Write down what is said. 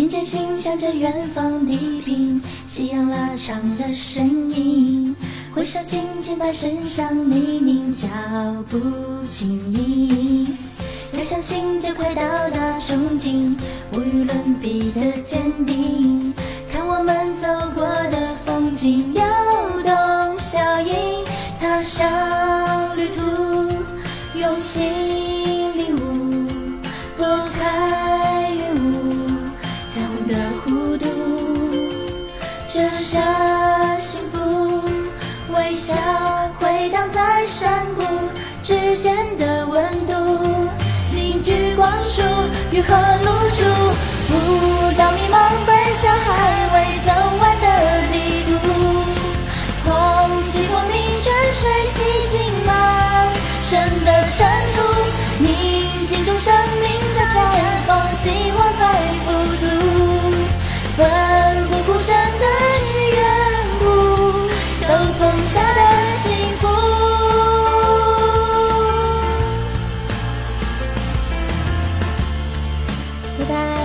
肩前行，向着远方地平，夕阳拉长了身影。挥手轻轻，把身上泥泞脚步轻盈。要相信，就快到达终点，无与伦比的坚定。看我们走过的风景，有动效应。踏上旅途，用心。傻傻幸福微笑。bye.